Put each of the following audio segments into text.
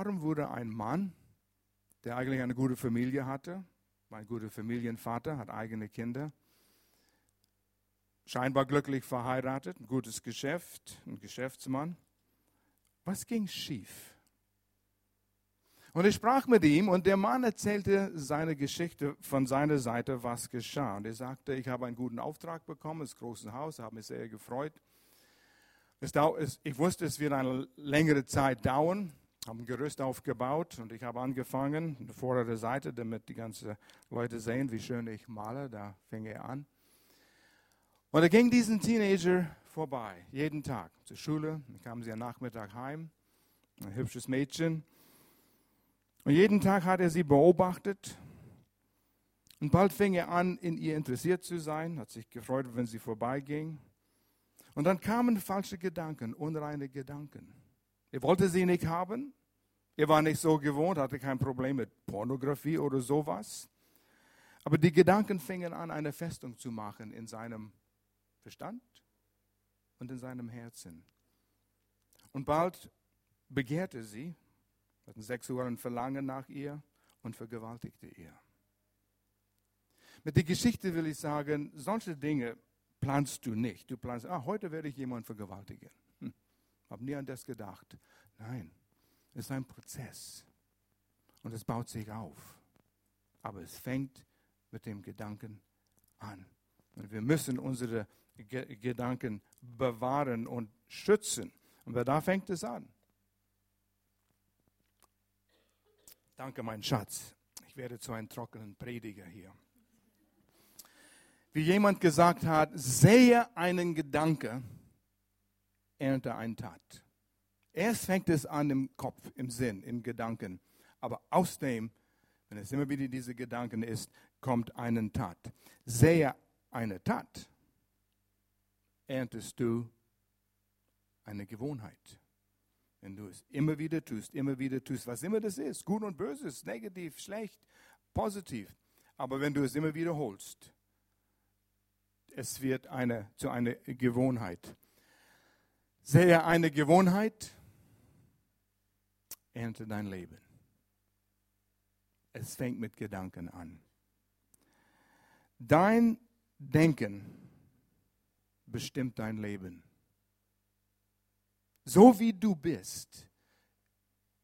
warum wurde ein Mann, der eigentlich eine gute Familie hatte, ein guter Familienvater, hat eigene Kinder, scheinbar glücklich verheiratet, ein gutes Geschäft, ein Geschäftsmann. Was ging schief? Und ich sprach mit ihm und der Mann erzählte seine Geschichte von seiner Seite, was geschah. Und er sagte, ich habe einen guten Auftrag bekommen, das große Haus, habe mich sehr gefreut. ich wusste, es wird eine längere Zeit dauern, habe ein Gerüst aufgebaut und ich habe angefangen, eine vordere Seite, damit die ganzen Leute sehen, wie schön ich male. Da fing er an. Und er ging diesen Teenager vorbei, jeden Tag zur Schule. Dann kamen sie am Nachmittag heim, ein hübsches Mädchen. Und jeden Tag hat er sie beobachtet. Und bald fing er an, in ihr interessiert zu sein, hat sich gefreut, wenn sie vorbeiging. Und dann kamen falsche Gedanken, unreine Gedanken. Er wollte sie nicht haben. Er war nicht so gewohnt, hatte kein Problem mit Pornografie oder sowas. Aber die Gedanken fingen an, eine Festung zu machen in seinem Verstand und in seinem Herzen. Und bald begehrte sie, hat ein sexuellen Verlangen nach ihr und vergewaltigte ihr. Mit der Geschichte will ich sagen, solche Dinge planst du nicht. Du planst, ah, heute werde ich jemanden vergewaltigen. Habe nie an das gedacht. Nein, es ist ein Prozess und es baut sich auf. Aber es fängt mit dem Gedanken an. Und wir müssen unsere Ge Gedanken bewahren und schützen. Und da fängt es an. Danke, mein Schatz. Ich werde zu einem trockenen Prediger hier. Wie jemand gesagt hat, sehe einen Gedanke, ernte eine Tat. Erst fängt es an im Kopf, im Sinn, im Gedanken. Aber aus dem, wenn es immer wieder diese Gedanken ist, kommt eine Tat. Sehe eine Tat, erntest du eine Gewohnheit. Wenn du es immer wieder tust, immer wieder tust, was immer das ist, gut und böse, negativ, schlecht, positiv. Aber wenn du es immer wiederholst, es wird eine, zu einer Gewohnheit. Sehe eine Gewohnheit, ernte dein Leben. Es fängt mit Gedanken an. Dein Denken bestimmt dein Leben. So wie du bist,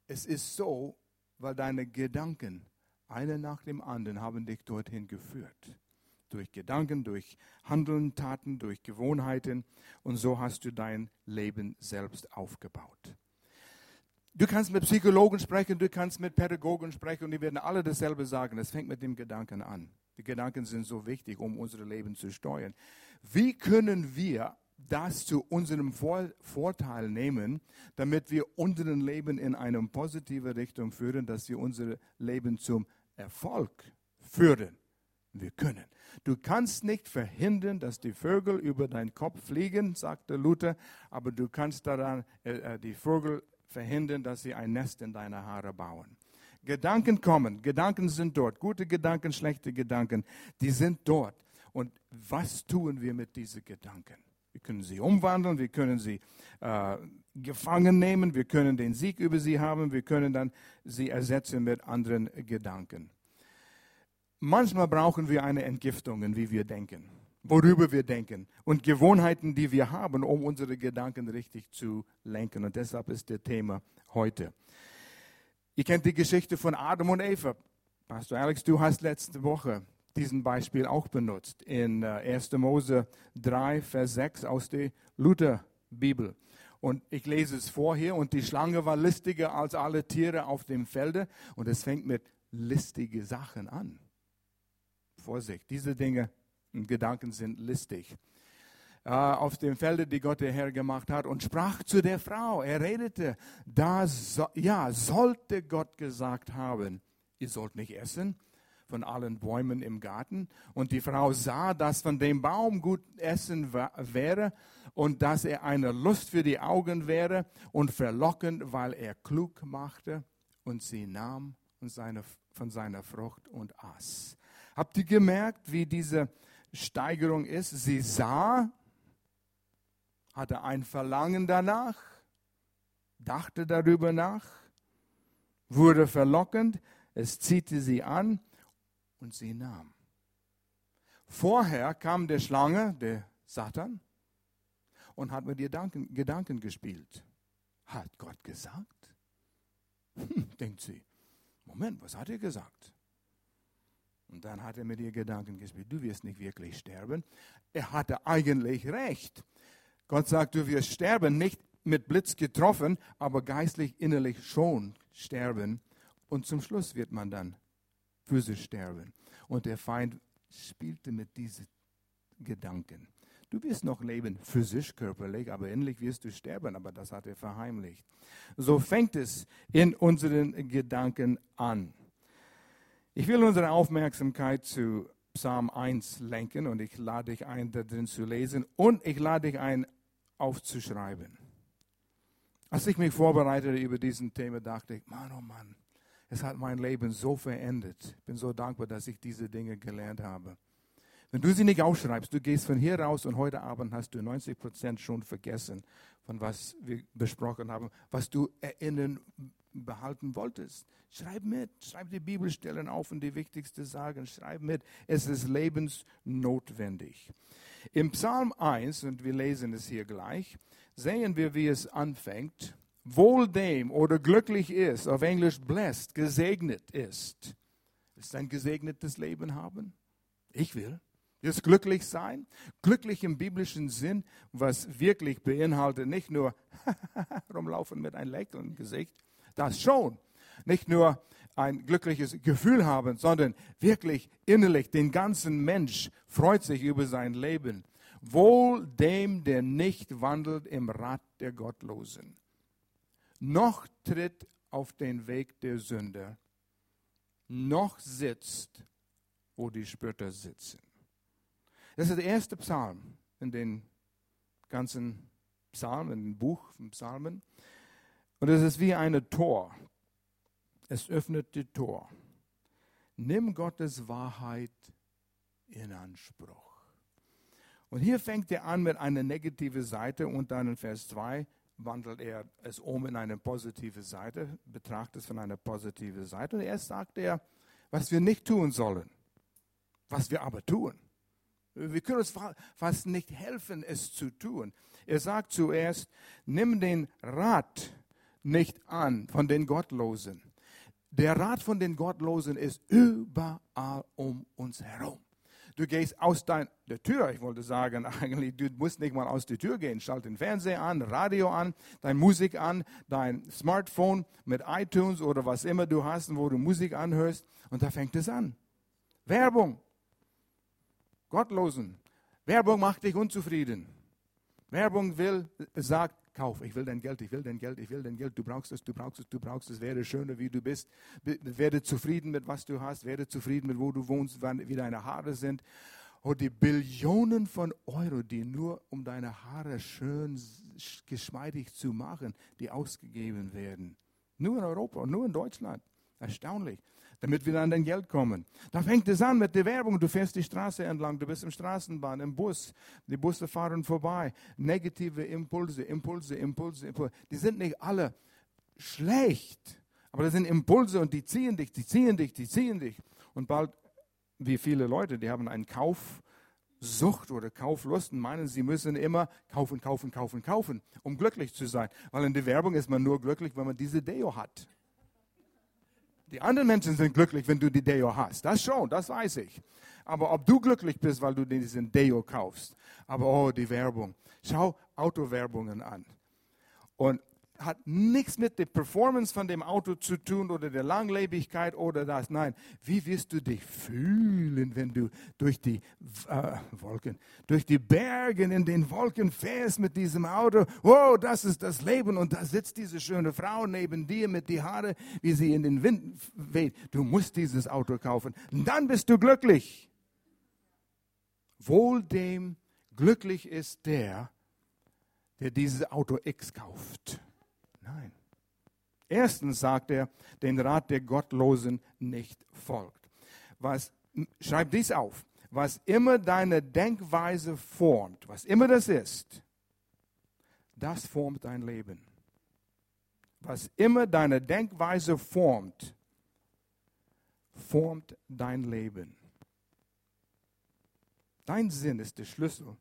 es ist so, weil deine Gedanken, eine nach dem anderen, haben dich dorthin geführt. Durch Gedanken, durch Handeln, Taten, durch Gewohnheiten. Und so hast du dein Leben selbst aufgebaut. Du kannst mit Psychologen sprechen, du kannst mit Pädagogen sprechen und die werden alle dasselbe sagen. Es fängt mit dem Gedanken an. Die Gedanken sind so wichtig, um unser Leben zu steuern. Wie können wir das zu unserem Vorteil nehmen, damit wir unser Leben in eine positive Richtung führen, dass wir unser Leben zum Erfolg führen. Wir können. Du kannst nicht verhindern, dass die Vögel über deinen Kopf fliegen, sagte Luther, aber du kannst daran äh, äh die Vögel verhindern, dass sie ein Nest in deine Haare bauen. Gedanken kommen, Gedanken sind dort, gute Gedanken, schlechte Gedanken, die sind dort. Und was tun wir mit diesen Gedanken? Wir können sie umwandeln, wir können sie äh, gefangen nehmen, wir können den Sieg über sie haben, wir können dann sie ersetzen mit anderen Gedanken. Manchmal brauchen wir eine Entgiftung, wie wir denken, worüber wir denken und Gewohnheiten, die wir haben, um unsere Gedanken richtig zu lenken. Und deshalb ist das Thema heute. Ihr kennt die Geschichte von Adam und Eva. Pastor Alex, du hast letzte Woche diesen Beispiel auch benutzt in 1. Äh, Mose 3, Vers 6 aus der Lutherbibel. Und ich lese es vor hier. Und die Schlange war listiger als alle Tiere auf dem Felde. Und es fängt mit listige Sachen an. Vorsicht, diese Dinge und Gedanken sind listig. Uh, auf dem Felde, die Gott der Herr gemacht hat, und sprach zu der Frau. Er redete, da so, ja, sollte Gott gesagt haben, ihr sollt nicht essen von allen Bäumen im Garten. Und die Frau sah, dass von dem Baum gut Essen wäre und dass er eine Lust für die Augen wäre und verlockend, weil er klug machte. Und sie nahm von seiner Frucht und aß. Habt ihr gemerkt, wie diese Steigerung ist? Sie sah, hatte ein Verlangen danach, dachte darüber nach wurde verlockend, es ziehte sie an und sie nahm. Vorher kam der Schlange, der Satan, und hat mit ihr Gedanken, Gedanken gespielt. Hat Gott gesagt? Hm, denkt sie. Moment, was hat er gesagt? Und dann hat er mit ihr Gedanken gespielt. Du wirst nicht wirklich sterben. Er hatte eigentlich recht. Gott sagt, du wirst sterben, nicht mit Blitz getroffen, aber geistlich, innerlich schon sterben. Und zum Schluss wird man dann physisch sterben. Und der Feind spielte mit diesen Gedanken. Du wirst noch leben, physisch, körperlich, aber innerlich wirst du sterben, aber das hat er verheimlicht. So fängt es in unseren Gedanken an. Ich will unsere Aufmerksamkeit zu Psalm 1 lenken und ich lade dich ein, da drin zu lesen und ich lade dich ein, aufzuschreiben. Als ich mich vorbereitete über diesen Thema, dachte ich, Mann, oh Mann, es hat mein Leben so verändert. Ich bin so dankbar, dass ich diese Dinge gelernt habe. Wenn du sie nicht aufschreibst, du gehst von hier raus und heute Abend hast du 90 Prozent schon vergessen, von was wir besprochen haben, was du erinnern, behalten wolltest. Schreib mit, schreib die Bibelstellen auf und die wichtigsten Sagen, schreib mit. Es ist lebensnotwendig. Im Psalm 1, und wir lesen es hier gleich, sehen wir, wie es anfängt. Wohl dem oder glücklich ist, auf Englisch blessed, gesegnet ist. Ist ein gesegnetes Leben haben? Ich will. Jetzt glücklich sein, glücklich im biblischen Sinn, was wirklich beinhaltet, nicht nur rumlaufen mit einem Lächeln im Gesicht, das schon. Nicht nur ein glückliches Gefühl haben, sondern wirklich innerlich, den ganzen Mensch freut sich über sein Leben. Wohl dem, der nicht wandelt im Rat der Gottlosen, noch tritt auf den Weg der Sünder, noch sitzt, wo die Spötter sitzen. Das ist der erste Psalm in den ganzen Psalmen, in dem Buch von Psalmen. Und es ist wie eine Tor. Es öffnet die Tor. Nimm Gottes Wahrheit in Anspruch. Und hier fängt er an mit einer negativen Seite und dann in Vers 2 wandelt er es um in eine positive Seite, betrachtet es von einer positiven Seite. Und erst sagt er, was wir nicht tun sollen, was wir aber tun. Wir können uns fast nicht helfen, es zu tun. Er sagt zuerst, nimm den Rat nicht an von den Gottlosen. Der Rat von den Gottlosen ist überall um uns herum. Du gehst aus deiner Tür, ich wollte sagen, eigentlich, du musst nicht mal aus der Tür gehen. Schalt den Fernseher an, Radio an, deine Musik an, dein Smartphone mit iTunes oder was immer du hast, wo du Musik anhörst. Und da fängt es an. Werbung. Gottlosen. Werbung macht dich unzufrieden. Werbung will, sagt, kauf, ich will dein Geld, ich will dein Geld, ich will dein Geld, du brauchst es, du brauchst es, du brauchst es, werde schöner, wie du bist, werde zufrieden mit, was du hast, werde zufrieden mit, wo du wohnst, wie deine Haare sind. Und die Billionen von Euro, die nur um deine Haare schön geschmeidig zu machen, die ausgegeben werden. Nur in Europa nur in Deutschland. Erstaunlich damit wir an dein Geld kommen. Da fängt es an mit der Werbung. Du fährst die Straße entlang, du bist im Straßenbahn, im Bus, die Busse fahren vorbei. Negative Impulse, Impulse, Impulse, Impulse. Die sind nicht alle schlecht, aber das sind Impulse und die ziehen dich, die ziehen dich, die ziehen dich. Und bald, wie viele Leute, die haben einen Kaufsucht oder Kauflust und meinen, sie müssen immer kaufen, kaufen, kaufen, kaufen, um glücklich zu sein. Weil in der Werbung ist man nur glücklich, wenn man diese Deo hat. Die anderen Menschen sind glücklich, wenn du die Deo hast. Das schon, das weiß ich. Aber ob du glücklich bist, weil du diesen Deo kaufst. Aber oh, die Werbung. Schau Autowerbungen an. Und hat nichts mit der Performance von dem Auto zu tun oder der Langlebigkeit oder das. Nein, wie wirst du dich fühlen, wenn du durch die äh, Wolken, durch die Berge in den Wolken fährst mit diesem Auto? Oh, das ist das Leben und da sitzt diese schöne Frau neben dir mit die Haare, wie sie in den Wind weht. Du musst dieses Auto kaufen. Dann bist du glücklich. Wohl dem glücklich ist der, der dieses Auto X kauft. Nein. Erstens sagt er, den Rat der Gottlosen nicht folgt. Was, schreib dies auf. Was immer deine Denkweise formt, was immer das ist, das formt dein Leben. Was immer deine Denkweise formt, formt dein Leben. Dein Sinn ist der Schlüssel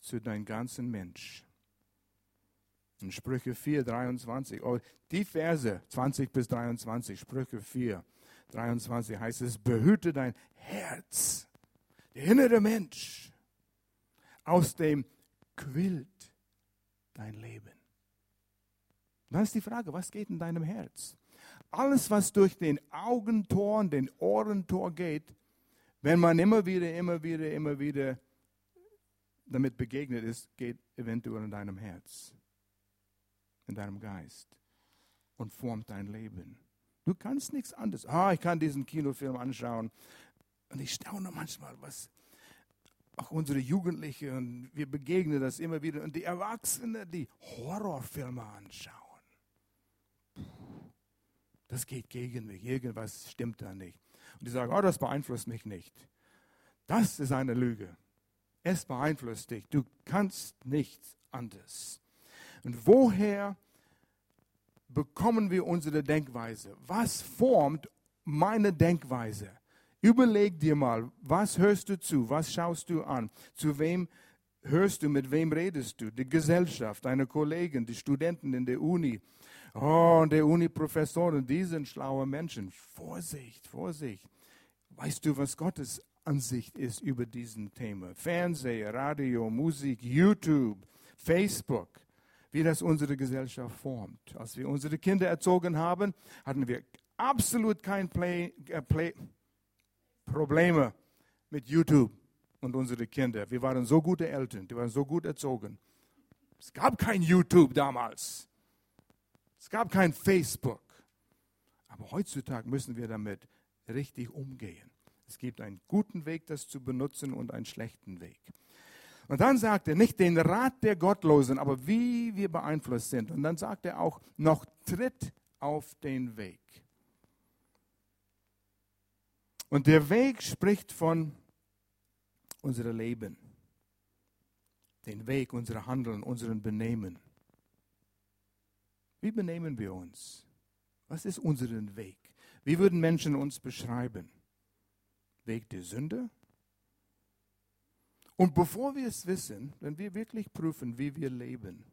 zu deinem ganzen Mensch. In Sprüche 4, 23, oh, die Verse 20 bis 23, Sprüche 4, 23 heißt es, behüte dein Herz, der innere Mensch, aus dem quillt dein Leben. Dann ist die Frage, was geht in deinem Herz? Alles, was durch den Augentor den Ohrentor geht, wenn man immer wieder, immer wieder, immer wieder damit begegnet ist, geht eventuell in deinem Herz, in deinem Geist und formt dein Leben. Du kannst nichts anderes. Ah, ich kann diesen Kinofilm anschauen und ich staune manchmal, was auch unsere Jugendlichen und wir begegnen das immer wieder und die Erwachsenen, die Horrorfilme anschauen. Das geht gegen mich, irgendwas stimmt da nicht. Und die sagen, oh, das beeinflusst mich nicht. Das ist eine Lüge. Es beeinflusst dich. Du kannst nichts anderes. Und woher bekommen wir unsere Denkweise? Was formt meine Denkweise? Überleg dir mal, was hörst du zu? Was schaust du an? Zu wem hörst du? Mit wem redest du? Die Gesellschaft, deine Kollegen, die Studenten in der Uni. Oh, und der Uni-Professoren, die sind schlaue Menschen. Vorsicht, Vorsicht. Weißt du, was Gottes Ansicht ist über diesen Thema? Fernseher, Radio, Musik, YouTube, Facebook, wie das unsere Gesellschaft formt. Als wir unsere Kinder erzogen haben, hatten wir absolut kein Play, äh, Play, Probleme mit YouTube und unsere Kinder. Wir waren so gute Eltern, die waren so gut erzogen. Es gab kein YouTube damals. Es gab kein Facebook. Aber heutzutage müssen wir damit richtig umgehen. Es gibt einen guten Weg, das zu benutzen und einen schlechten Weg. Und dann sagt er nicht den Rat der Gottlosen, aber wie wir beeinflusst sind. Und dann sagt er auch noch tritt auf den Weg. Und der Weg spricht von unserem Leben, den Weg, unser Handeln, unseren Benehmen. Wie benehmen wir uns? Was ist unser Weg? Wie würden Menschen uns beschreiben? Weg der Sünde? Und bevor wir es wissen, wenn wir wirklich prüfen, wie wir leben,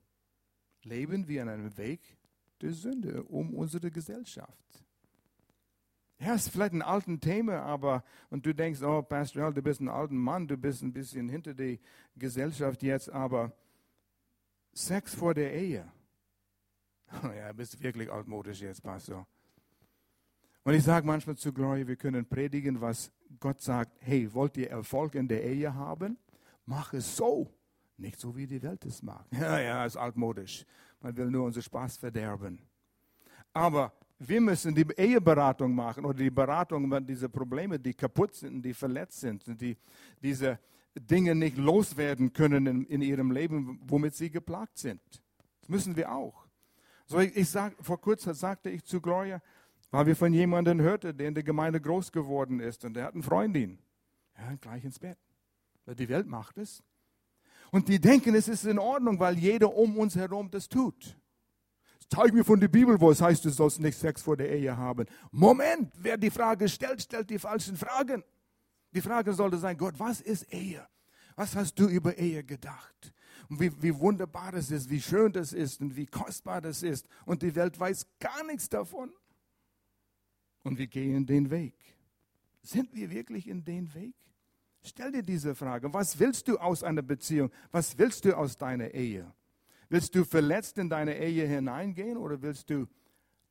leben wir an einem Weg der Sünde um unsere Gesellschaft. Ja, ist vielleicht ein altes Thema, aber und du denkst, oh, Pastor, du bist ein alter Mann, du bist ein bisschen hinter der Gesellschaft jetzt, aber Sex vor der Ehe. ja, bist wirklich altmodisch jetzt, Pastor. Und ich sage manchmal zu Gloria, wir können predigen, was Gott sagt. Hey, wollt ihr Erfolg in der Ehe haben? Mach es so. Nicht so, wie die Welt es mag. Ja, ja, ist altmodisch. Man will nur unseren Spaß verderben. Aber wir müssen die Eheberatung machen oder die Beratung über diese Probleme, die kaputt sind, die verletzt sind, die diese Dinge nicht loswerden können in, in ihrem Leben, womit sie geplagt sind. Das müssen wir auch. So ich, ich sag, vor kurzem sagte ich zu Gloria, weil wir von jemandem hörten, der in der Gemeinde groß geworden ist und der hat eine Freundin. Ja, gleich ins Bett. Die Welt macht es. Und die denken, es ist in Ordnung, weil jeder um uns herum das tut. Zeig mir von der Bibel, wo es heißt, du sollst nicht Sex vor der Ehe haben. Moment, wer die Frage stellt, stellt die falschen Fragen. Die Frage sollte sein, Gott, was ist Ehe? Was hast du über Ehe gedacht? Und wie, wie wunderbar das ist, wie schön das ist und wie kostbar das ist. Und die Welt weiß gar nichts davon. Und wir gehen den Weg. Sind wir wirklich in den Weg? Stell dir diese Frage. Was willst du aus einer Beziehung? Was willst du aus deiner Ehe? Willst du verletzt in deine Ehe hineingehen oder willst du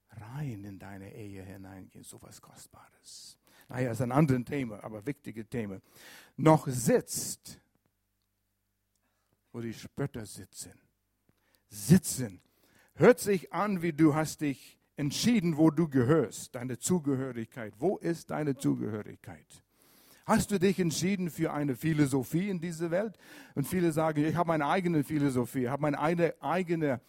rein in deine Ehe hineingehen? So was Kostbares. Naja, ist ein anderes Thema, aber wichtiges Thema. Noch sitzt, wo die Spötter sitzen. Sitzen. Hört sich an, wie du hast dich entschieden, wo du gehörst, deine Zugehörigkeit. Wo ist deine Zugehörigkeit? Hast du dich entschieden für eine Philosophie in dieser Welt? Und viele sagen, ich habe meine eigene Philosophie, habe meine eigene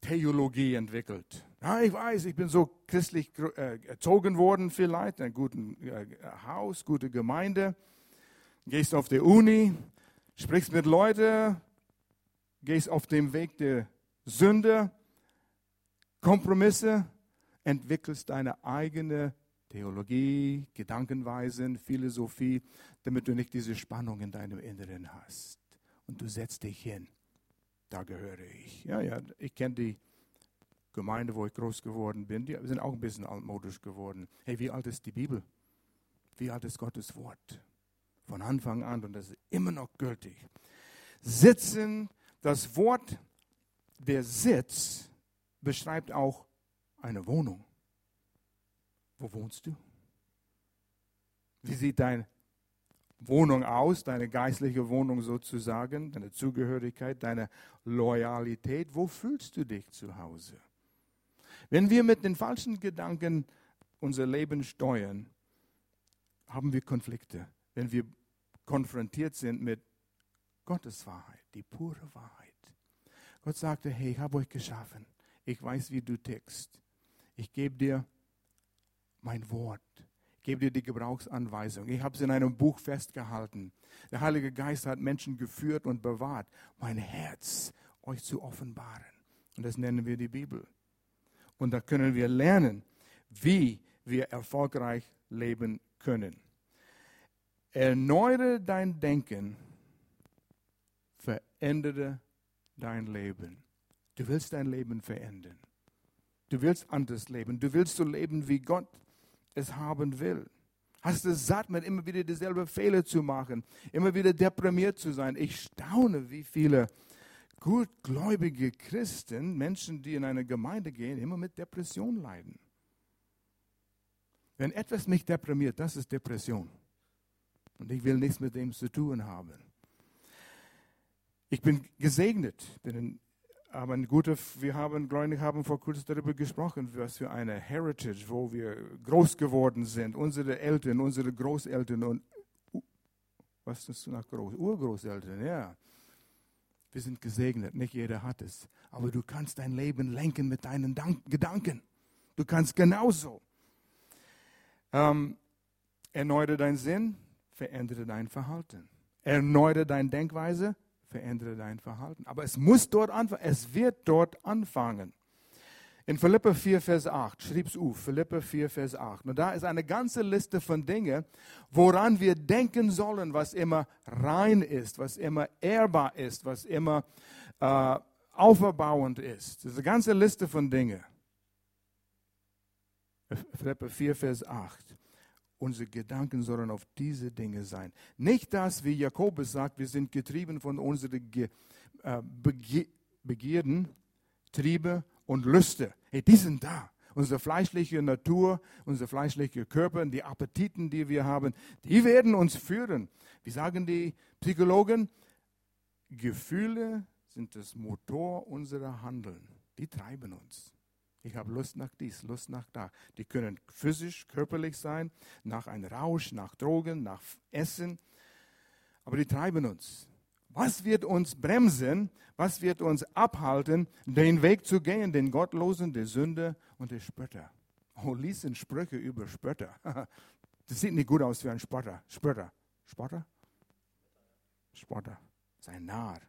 Theologie entwickelt. Ja, ich weiß, ich bin so christlich äh, erzogen worden vielleicht, in einem guten äh, Haus, gute Gemeinde. Gehst auf die Uni, sprichst mit Leuten, gehst auf dem Weg der Sünde Kompromisse, entwickelst deine eigene Theologie, Gedankenweisen, Philosophie, damit du nicht diese Spannung in deinem Inneren hast. Und du setzt dich hin. Da gehöre ich. Ja, ja, ich kenne die Gemeinde, wo ich groß geworden bin. Die sind auch ein bisschen altmodisch geworden. Hey, wie alt ist die Bibel? Wie alt ist Gottes Wort? Von Anfang an und das ist immer noch gültig. Sitzen, das Wort der Sitz beschreibt auch eine Wohnung. Wo wohnst du? Wie sieht deine Wohnung aus, deine geistliche Wohnung sozusagen, deine Zugehörigkeit, deine Loyalität? Wo fühlst du dich zu Hause? Wenn wir mit den falschen Gedanken unser Leben steuern, haben wir Konflikte. Wenn wir konfrontiert sind mit Gottes Wahrheit, die pure Wahrheit. Gott sagte, hey, ich habe euch geschaffen. Ich weiß, wie du tickst. Ich gebe dir mein Wort. Ich gebe dir die Gebrauchsanweisung. Ich habe es in einem Buch festgehalten. Der Heilige Geist hat Menschen geführt und bewahrt, mein Herz euch zu offenbaren. Und das nennen wir die Bibel. Und da können wir lernen, wie wir erfolgreich leben können. Erneuere dein Denken, verändere dein Leben. Du willst dein Leben verändern. Du willst anders leben. Du willst so leben, wie Gott es haben will. Hast du satt mit immer wieder dieselbe Fehler zu machen, immer wieder deprimiert zu sein. Ich staune, wie viele gutgläubige Christen, Menschen, die in eine Gemeinde gehen, immer mit Depression leiden. Wenn etwas mich deprimiert, das ist Depression. Und ich will nichts mit dem zu tun haben. Ich bin gesegnet, bin in aber ein guter, wir haben, Gläubig haben vor kurzem darüber gesprochen, was für eine Heritage, wo wir groß geworden sind. Unsere Eltern, unsere Großeltern und, was ist nach Groß? Urgroßeltern, ja. Wir sind gesegnet, nicht jeder hat es. Aber du kannst dein Leben lenken mit deinen Dank Gedanken. Du kannst genauso. Ähm, erneuere deinen Sinn, verändere dein Verhalten. Erneuere deine Denkweise, verändere dein Verhalten. Aber es muss dort anfangen. Es wird dort anfangen. In Philippe 4, Vers 8, schrieb es auf, Philippe 4, Vers 8. Und da ist eine ganze Liste von Dingen, woran wir denken sollen, was immer rein ist, was immer ehrbar ist, was immer äh, auferbauend ist. Das ist eine ganze Liste von Dingen. Philippe 4, Vers 8 unsere Gedanken sollen auf diese Dinge sein. Nicht das, wie Jakobus sagt, wir sind getrieben von unseren Ge äh, Bege Begierden, Triebe und Lüste. Hey, die sind da. Unsere fleischliche Natur, unser fleischlicher Körper, die Appetiten, die wir haben, die werden uns führen. Wie sagen die Psychologen? Gefühle sind das Motor unserer Handeln. Die treiben uns. Ich habe Lust nach dies, Lust nach da. Die können physisch, körperlich sein, nach einem Rausch, nach Drogen, nach Essen. Aber die treiben uns. Was wird uns bremsen? Was wird uns abhalten, den Weg zu gehen, den Gottlosen, der Sünde und der Spötter? Oh, liesen Sprüche über Spötter. Das sieht nicht gut aus wie ein Spotter. Spötter. Spotter? Spotter. Sein Narr.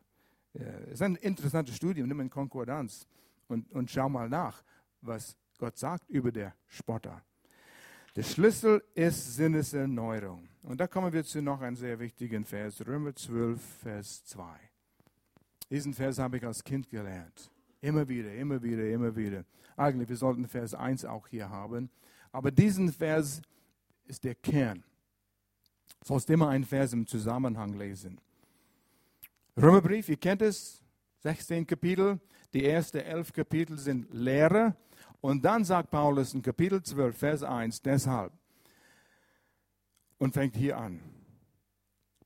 Es ist ein interessantes Studium, nimm in Konkordanz und, und schau mal nach was Gott sagt über der Spotter. Der Schlüssel ist Sinneserneuerung. Und da kommen wir zu noch einem sehr wichtigen Vers, Römer 12, Vers 2. Diesen Vers habe ich als Kind gelernt. Immer wieder, immer wieder, immer wieder. Eigentlich, wir sollten Vers 1 auch hier haben. Aber diesen Vers ist der Kern. Du sollst immer einen Vers im Zusammenhang lesen. Römerbrief, ihr kennt es, 16 Kapitel. Die ersten elf Kapitel sind Lehre und dann sagt Paulus in Kapitel 12, Vers 1, deshalb, und fängt hier an,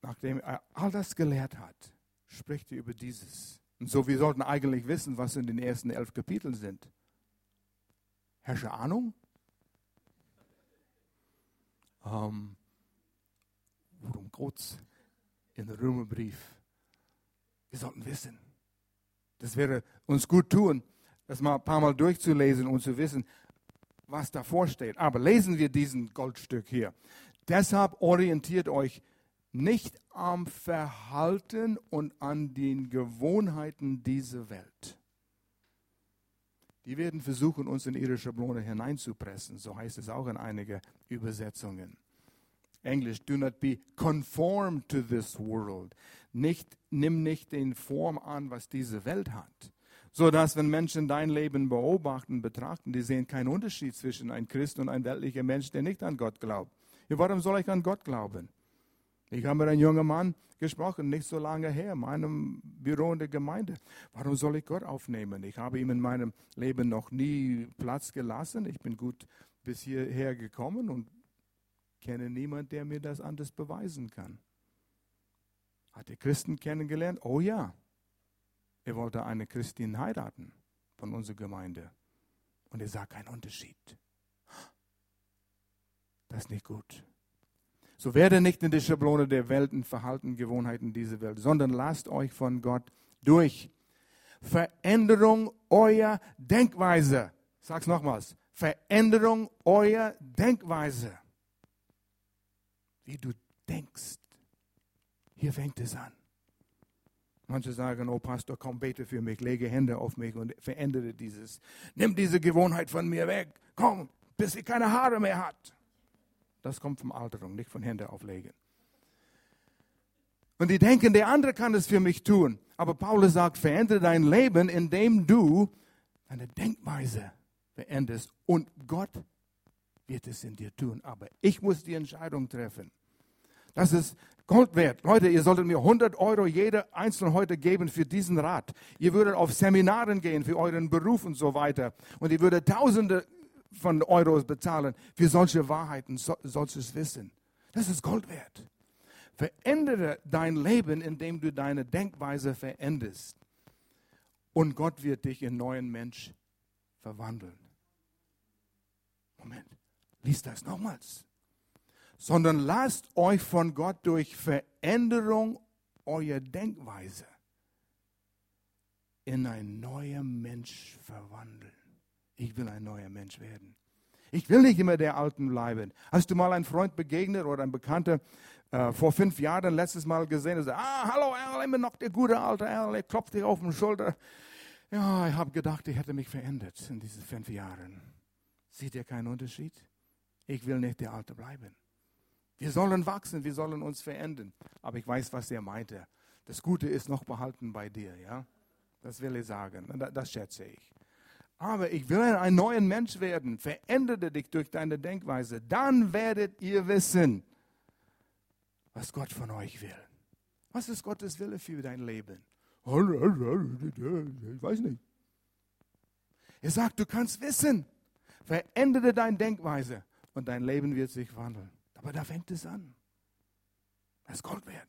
nachdem er all das gelehrt hat, spricht er über dieses. Und so, wir sollten eigentlich wissen, was in den ersten elf Kapiteln sind. Herrsche Ahnung? Ähm, worum geht's in der Römerbrief? Wir sollten wissen. Das wäre uns gut tun, das mal ein paar Mal durchzulesen und zu wissen, was davor steht. Aber lesen wir diesen Goldstück hier. Deshalb orientiert euch nicht am Verhalten und an den Gewohnheiten dieser Welt. Die werden versuchen, uns in ihre Schablone hineinzupressen. So heißt es auch in einigen Übersetzungen. Englisch, do not be conformed to this world. Nicht, nimm nicht den Form an, was diese Welt hat. So dass, wenn Menschen dein Leben beobachten, betrachten, die sehen keinen Unterschied zwischen einem Christ und einem weltlicher Mensch, der nicht an Gott glaubt. Ja, warum soll ich an Gott glauben? Ich habe mit einem jungen Mann gesprochen, nicht so lange her, in meinem Büro in der Gemeinde. Warum soll ich Gott aufnehmen? Ich habe ihm in meinem Leben noch nie Platz gelassen. Ich bin gut bis hierher gekommen und kenne niemanden, der mir das anders beweisen kann. Hat er Christen kennengelernt? Oh ja. Er wollte eine Christin heiraten von unserer Gemeinde. Und er sah keinen Unterschied. Das ist nicht gut. So werde nicht in die Schablone der Welt und Verhalten, Gewohnheiten dieser Welt, sondern lasst euch von Gott durch Veränderung eurer Denkweise. Sag's nochmals. Veränderung eurer Denkweise. Wie du denkst. Hier fängt es an. Manche sagen, oh Pastor, komm, bete für mich, lege Hände auf mich und verändere dieses. Nimm diese Gewohnheit von mir weg. Komm, bis sie keine Haare mehr hat. Das kommt vom Alterung, nicht von Hände auflegen. Und die denken, der andere kann es für mich tun. Aber Paulus sagt, verändere dein Leben, indem du deine Denkweise veränderst. Und Gott wird es in dir tun. Aber ich muss die Entscheidung treffen. Das ist Gold wert. Leute, ihr solltet mir 100 Euro jeder einzelne heute geben für diesen Rat. Ihr würdet auf Seminaren gehen für euren Beruf und so weiter. Und ihr würdet Tausende von Euros bezahlen für solche Wahrheiten, so, solches Wissen. Das ist Gold wert. Verändere dein Leben, indem du deine Denkweise veränderst. Und Gott wird dich in neuen Mensch verwandeln. Moment, lies das nochmals. Sondern lasst euch von Gott durch Veränderung eurer Denkweise in ein neuer Mensch verwandeln. Ich will ein neuer Mensch werden. Ich will nicht immer der Alten bleiben. Hast du mal einen Freund begegnet oder ein Bekannter äh, vor fünf Jahren letztes Mal gesehen und sagt, ah, hallo Al, immer noch der gute alte Al, er klopft dich auf den Schulter. Ja, ich habe gedacht, ich hätte mich verändert in diesen fünf Jahren. Sieht ihr keinen Unterschied? Ich will nicht der Alte bleiben. Wir sollen wachsen, wir sollen uns verändern. Aber ich weiß, was er meinte. Das Gute ist noch behalten bei dir, ja? Das will ich sagen. Das schätze ich. Aber ich will ein neuer Mensch werden. Verändere dich durch deine Denkweise. Dann werdet ihr wissen, was Gott von euch will. Was ist Gottes Wille für dein Leben? Ich weiß nicht. Er sagt, du kannst wissen. Verändere deine Denkweise und dein Leben wird sich wandeln. Aber da fängt es an. Das ist Gold wert.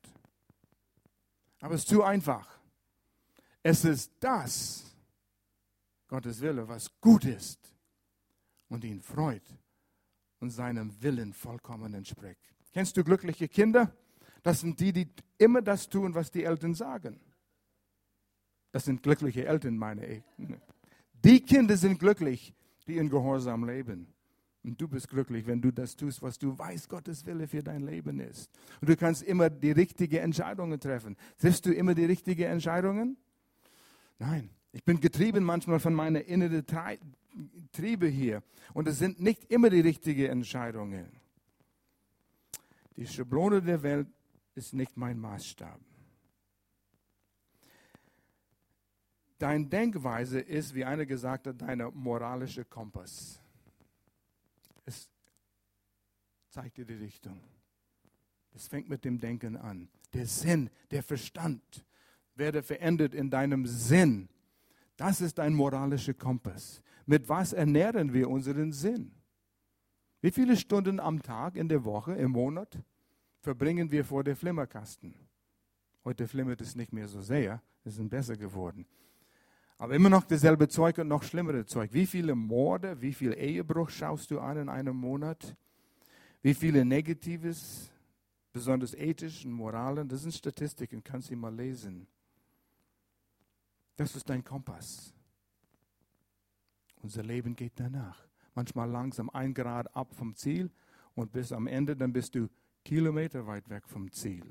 Aber es ist zu einfach. Es ist das, Gottes Wille, was gut ist und ihn freut und seinem Willen vollkommen entspricht. Kennst du glückliche Kinder? Das sind die, die immer das tun, was die Eltern sagen. Das sind glückliche Eltern, meine ich. Die Kinder sind glücklich, die in Gehorsam leben. Und du bist glücklich, wenn du das tust, was du weißt, Gottes Wille für dein Leben ist. Und du kannst immer die richtigen Entscheidungen treffen. Triffst du immer die richtigen Entscheidungen? Nein. Ich bin getrieben manchmal von meiner inneren Triebe hier. Und es sind nicht immer die richtigen Entscheidungen. Die Schablone der Welt ist nicht mein Maßstab. Deine Denkweise ist, wie einer gesagt hat, dein moralischer Kompass. Es zeigt dir die Richtung. Es fängt mit dem Denken an. Der Sinn, der Verstand werde verändert in deinem Sinn. Das ist ein moralischer Kompass. Mit was ernähren wir unseren Sinn? Wie viele Stunden am Tag, in der Woche, im Monat verbringen wir vor der Flimmerkasten? Heute flimmert es nicht mehr so sehr, es ist besser geworden. Aber immer noch dasselbe Zeug und noch schlimmere Zeug. Wie viele Morde, wie viel Ehebruch schaust du an in einem Monat? Wie viele Negatives, besonders ethisch und Moralen? Das sind Statistiken, kannst du mal lesen. Das ist dein Kompass. Unser Leben geht danach. Manchmal langsam ein Grad ab vom Ziel und bis am Ende, dann bist du Kilometer weit weg vom Ziel.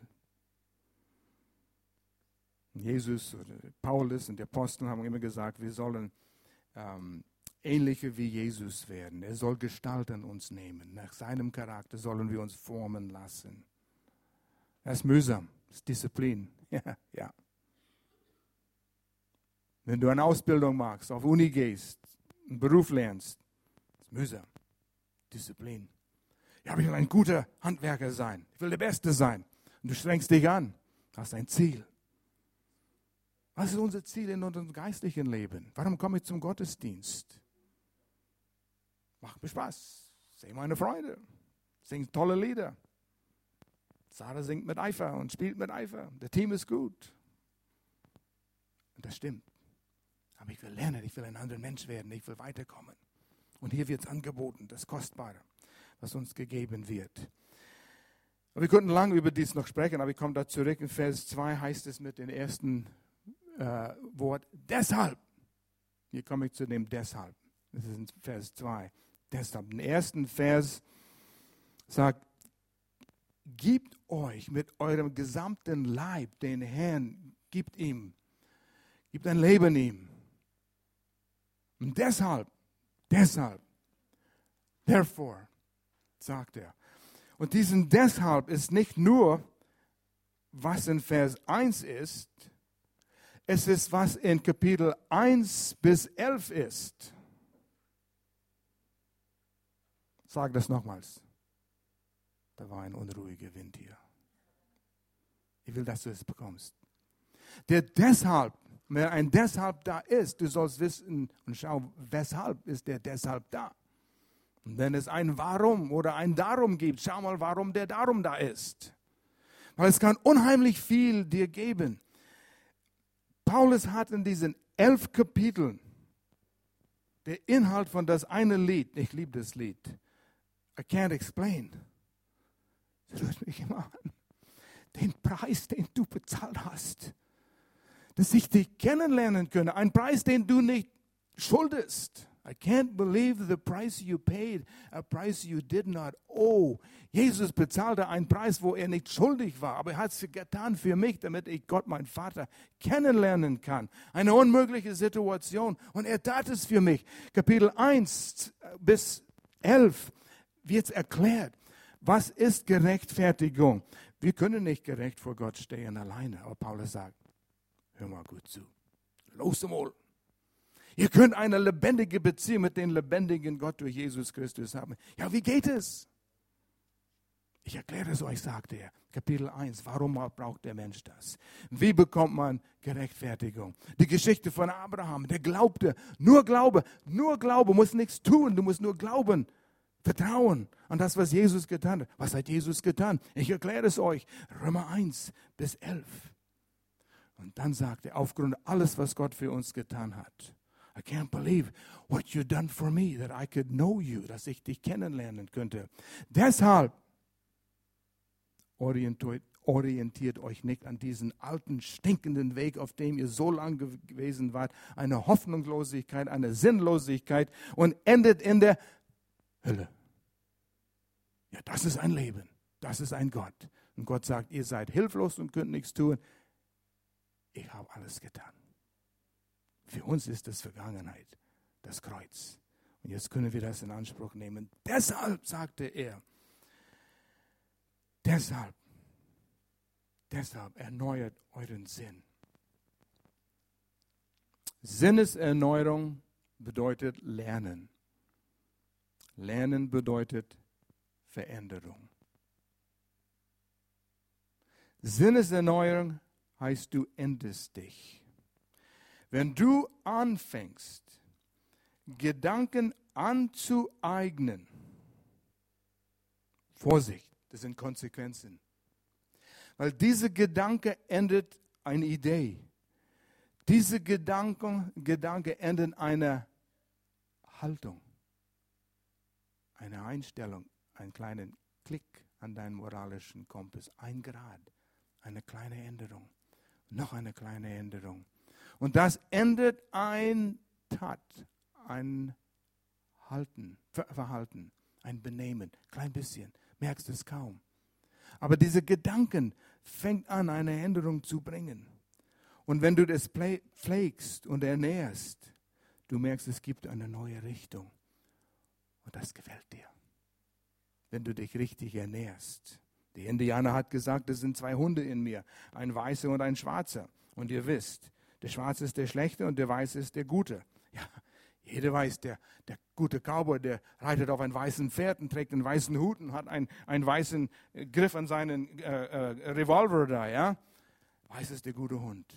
Jesus Paulus und die Apostel haben immer gesagt, wir sollen ähm, ähnlicher wie Jesus werden. Er soll Gestalt an uns nehmen. Nach seinem Charakter sollen wir uns formen lassen. Das ist mühsam, das ist Disziplin. Ja, ja. Wenn du eine Ausbildung machst, auf Uni gehst, einen Beruf lernst, ist mühsam. Disziplin. Ja, ich will ein guter Handwerker sein. Ich will der Beste sein. Und du strengst dich an, hast ein Ziel. Was ist unser Ziel in unserem geistlichen Leben? Warum komme ich zum Gottesdienst? Macht mir Spaß. Sehe meine Freunde. Singt tolle Lieder. Sarah singt mit Eifer und spielt mit Eifer. Der Team ist gut. Und das stimmt. Aber ich will lernen, ich will ein anderer Mensch werden, ich will weiterkommen. Und hier wird es angeboten, das Kostbare, was uns gegeben wird. Und wir könnten lange über dies noch sprechen, aber ich komme da zurück. In Vers 2 heißt es mit dem ersten äh, Wort, deshalb. Hier komme ich zu dem deshalb. Das ist in Vers 2. Deshalb. Im ersten Vers sagt, gibt euch mit eurem gesamten Leib den Herrn, gibt ihm, gibt ein Leben ihm. Und deshalb, deshalb, therefore, sagt er. Und diesen deshalb ist nicht nur, was in Vers 1 ist, es ist, was in Kapitel 1 bis 11 ist. Sag das nochmals. Da war ein unruhiger Wind hier. Ich will, dass du es bekommst. Der deshalb wenn ein Deshalb da ist, du sollst wissen und schau, weshalb ist der deshalb da. Und wenn es ein Warum oder ein Darum gibt, schau mal, warum der Darum da ist. Weil es kann unheimlich viel dir geben. Paulus hat in diesen elf Kapiteln der Inhalt von das eine Lied, ich liebe das Lied, I can't explain. Das rührt mich immer an. Den Preis, den du bezahlt hast dass ich dich kennenlernen könne. Ein Preis, den du nicht schuldest. I can't believe the price you paid, a price you did not owe. Jesus bezahlte einen Preis, wo er nicht schuldig war, aber er hat es getan für mich, damit ich Gott, mein Vater, kennenlernen kann. Eine unmögliche Situation und er tat es für mich. Kapitel 1 bis 11 wird erklärt. Was ist Gerechtfertigung? Wir können nicht gerecht vor Gott stehen alleine, aber Paulus sagt, Hör mal gut zu. Los mal. Ihr könnt eine lebendige Beziehung mit dem lebendigen Gott durch Jesus Christus haben. Ja, wie geht es? Ich erkläre es euch, sagte er. Kapitel 1. Warum braucht der Mensch das? Wie bekommt man Gerechtfertigung? Die Geschichte von Abraham, der glaubte. Nur Glaube, nur Glaube, muss nichts tun. Du musst nur glauben. Vertrauen an das, was Jesus getan hat. Was hat Jesus getan? Ich erkläre es euch. Römer 1 bis 11. Und dann sagt er, aufgrund alles, was Gott für uns getan hat, I can't believe what you've done for me, that I could know you, dass ich dich kennenlernen könnte. Deshalb orientiert, orientiert euch nicht an diesen alten, stinkenden Weg, auf dem ihr so lange gewesen wart, eine Hoffnungslosigkeit, eine Sinnlosigkeit und endet in der Hölle. Ja, das ist ein Leben. Das ist ein Gott. Und Gott sagt, ihr seid hilflos und könnt nichts tun ich habe alles getan. Für uns ist das Vergangenheit, das Kreuz. Und jetzt können wir das in Anspruch nehmen. Deshalb, sagte er, deshalb, deshalb erneuert euren Sinn. Sinneserneuerung bedeutet Lernen. Lernen bedeutet Veränderung. Sinneserneuerung heißt, du endest dich. Wenn du anfängst, Gedanken anzueignen, Vorsicht, das sind Konsequenzen. Weil diese Gedanke endet eine Idee. Diese Gedanken, Gedanke enden eine Haltung, eine Einstellung, einen kleinen Klick an deinen moralischen Kompass, ein Grad, eine kleine Änderung. Noch eine kleine Änderung. Und das endet ein Tat, ein Halten, Verhalten, ein Benehmen, klein bisschen, merkst es kaum. Aber diese Gedanken fängt an, eine Änderung zu bringen. Und wenn du das pflegst und ernährst, du merkst, es gibt eine neue Richtung. Und das gefällt dir, wenn du dich richtig ernährst. Die Indianer hat gesagt, es sind zwei Hunde in mir, ein weißer und ein schwarzer. Und ihr wisst, der schwarze ist der schlechte und der weiße ist der gute. Ja, jeder weiß, der, der gute Cowboy, der reitet auf einem weißen Pferd und trägt einen weißen Hut und hat einen, einen weißen Griff an seinen äh, äh, Revolver da, ja. Weiß ist der gute Hund.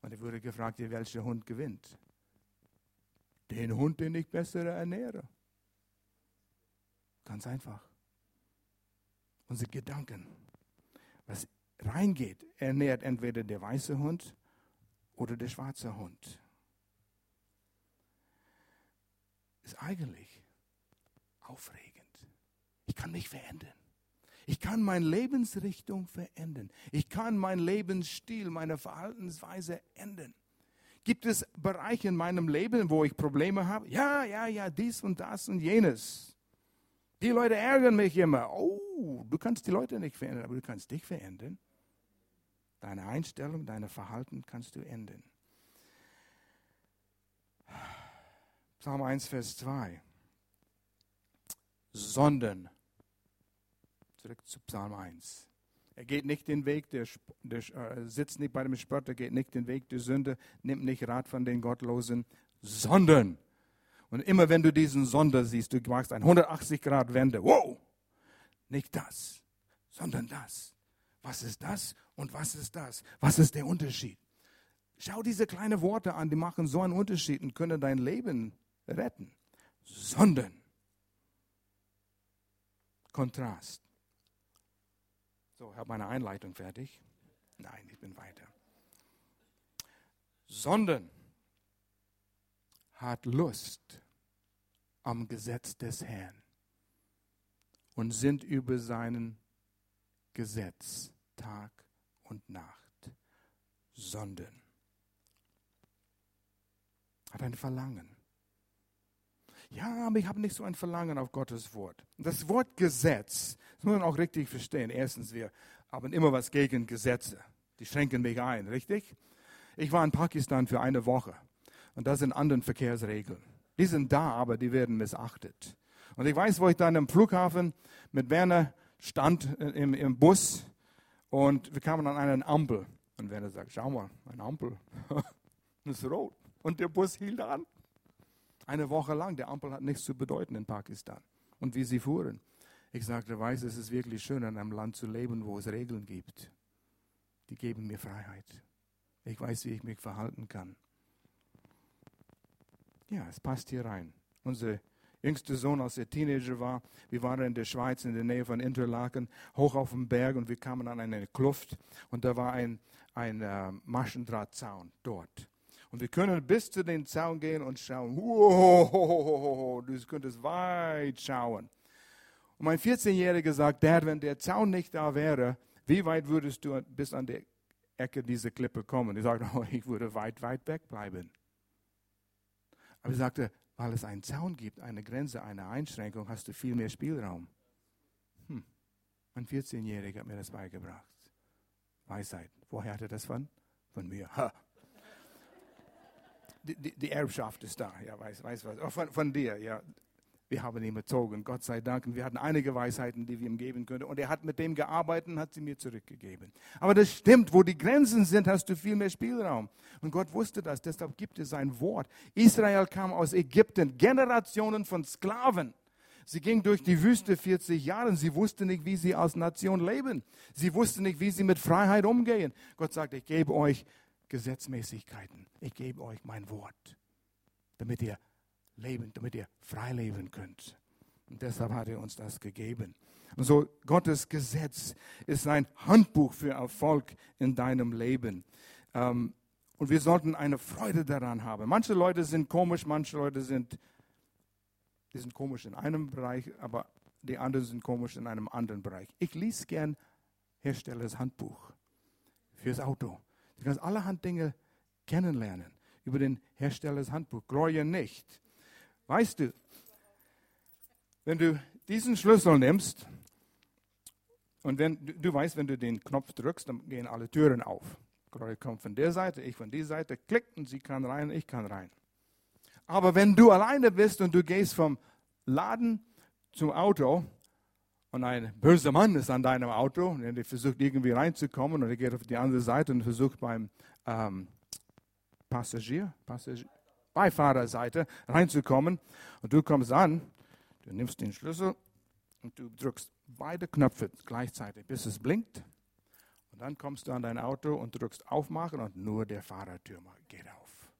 Und er wurde gefragt, welcher Hund gewinnt. Den Hund, den ich besser ernähre. Ganz einfach. Unsere Gedanken, was reingeht, ernährt entweder der weiße Hund oder der schwarze Hund. Ist eigentlich aufregend. Ich kann mich verändern. Ich kann meine Lebensrichtung verändern. Ich kann meinen Lebensstil, meine Verhaltensweise ändern. Gibt es Bereiche in meinem Leben, wo ich Probleme habe? Ja, ja, ja, dies und das und jenes. Die Leute ärgern mich immer. Oh, du kannst die Leute nicht verändern, aber du kannst dich verändern. Deine Einstellung, dein Verhalten kannst du ändern. Psalm 1, Vers 2. Sondern Zurück zu Psalm 1. Er geht nicht den Weg, der, der äh, sitzt nicht bei dem Spötter, geht nicht den Weg der Sünde, nimmt nicht Rat von den Gottlosen, sondern. Und immer wenn du diesen Sonder siehst, du machst eine 180 Grad Wende. Wow! Nicht das, sondern das. Was ist das und was ist das? Was ist der Unterschied? Schau diese kleinen Worte an, die machen so einen Unterschied und können dein Leben retten. Sondern. Kontrast. So, ich habe meine Einleitung fertig. Nein, ich bin weiter. Sondern hat Lust am Gesetz des Herrn und sind über seinen Gesetz Tag und Nacht. Sondern hat ein Verlangen. Ja, aber ich habe nicht so ein Verlangen auf Gottes Wort. Das Wort Gesetz, das muss man auch richtig verstehen. Erstens, wir haben immer was gegen Gesetze. Die schränken mich ein, richtig? Ich war in Pakistan für eine Woche und da sind andere Verkehrsregeln. Die sind da, aber die werden missachtet. Und ich weiß, wo ich dann am Flughafen mit Werner stand äh, im, im Bus und wir kamen an einen Ampel. Und Werner sagt, schau mal, eine Ampel. das ist rot. Und der Bus hielt an. Eine Woche lang. Der Ampel hat nichts zu bedeuten in Pakistan. Und wie sie fuhren. Ich sagte, weiß, es ist wirklich schön, in einem Land zu leben, wo es Regeln gibt. Die geben mir Freiheit. Ich weiß, wie ich mich verhalten kann. Ja, es passt hier rein. Unser jüngster Sohn, als er Teenager war, wir waren in der Schweiz in der Nähe von Interlaken, hoch auf dem Berg und wir kamen an eine Kluft und da war ein, ein äh, Maschendrahtzaun dort. Und wir können bis zu den Zaun gehen und schauen. Wow, du könntest weit schauen. Und mein 14-Jähriger sagt, Dad, wenn der Zaun nicht da wäre, wie weit würdest du bis an die Ecke dieser Klippe kommen? Ich sagte, oh, ich würde weit, weit weg bleiben. Aber ich sagte, weil es einen Zaun gibt, eine Grenze, eine Einschränkung, hast du viel mehr Spielraum. Hm. Ein 14-Jähriger hat mir das beigebracht. Weisheit. Woher hat er das von? Von mir. Ha die, die, Erbschaft ist da, ja, weiß, weiß was. Oh, von, von dir, ja. Wir haben ihn bezogen, Gott sei Dank. Und wir hatten einige Weisheiten, die wir ihm geben können. Und er hat mit dem gearbeitet und hat sie mir zurückgegeben. Aber das stimmt, wo die Grenzen sind, hast du viel mehr Spielraum. Und Gott wusste das, deshalb gibt es sein Wort. Israel kam aus Ägypten, Generationen von Sklaven. Sie ging durch die Wüste 40 Jahre. Sie wusste nicht, wie sie als Nation leben. Sie wusste nicht, wie sie mit Freiheit umgehen. Gott sagt, ich gebe euch Gesetzmäßigkeiten. Ich gebe euch mein Wort, damit ihr leben, damit ihr frei leben könnt. Und deshalb hat er uns das gegeben. Und so, Gottes Gesetz ist ein Handbuch für Erfolg in deinem Leben. Ähm, und wir sollten eine Freude daran haben. Manche Leute sind komisch, manche Leute sind, die sind komisch in einem Bereich, aber die anderen sind komisch in einem anderen Bereich. Ich lese gern Herstellers Handbuch fürs Auto. Du kannst allerhand Dinge kennenlernen über den Herstellers Handbuch. Gloria nicht. Weißt du, wenn du diesen Schlüssel nimmst und wenn du, du weißt, wenn du den Knopf drückst, dann gehen alle Türen auf. Gloria kommt von der Seite, ich von der Seite, klickt und sie kann rein, ich kann rein. Aber wenn du alleine bist und du gehst vom Laden zum Auto und ein böser Mann ist an deinem Auto und er versucht irgendwie reinzukommen und er geht auf die andere Seite und versucht beim ähm, Passagier, Passagier, Beifahrerseite reinzukommen und du kommst an, du nimmst den Schlüssel und du drückst beide Knöpfe gleichzeitig, bis es blinkt. Und dann kommst du an dein Auto und drückst aufmachen und nur der Fahrertür geht auf.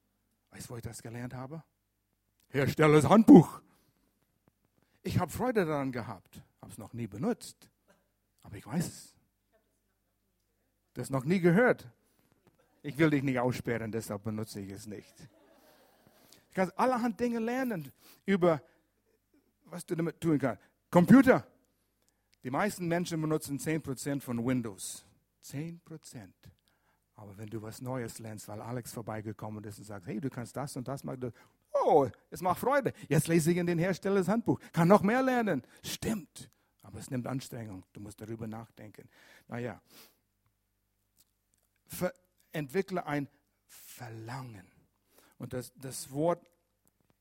Weißt du, wo ich das gelernt habe? Herstellers Handbuch. Ich habe Freude daran gehabt, habe es noch nie benutzt, aber ich weiß es. Das noch nie gehört. Ich will dich nicht aussperren, deshalb benutze ich es nicht. Du kannst allerhand Dinge lernen über, was du damit tun kannst. Computer. Die meisten Menschen benutzen 10% von Windows. 10%. Aber wenn du was Neues lernst, weil Alex vorbeigekommen ist und sagt, hey, du kannst das und das machen, oh, es macht Freude. Jetzt lese ich in den Herstellers Handbuch. Kann noch mehr lernen. Stimmt. Aber es nimmt Anstrengung. Du musst darüber nachdenken. Naja. Ver entwickle ein Verlangen. Und das, das Wort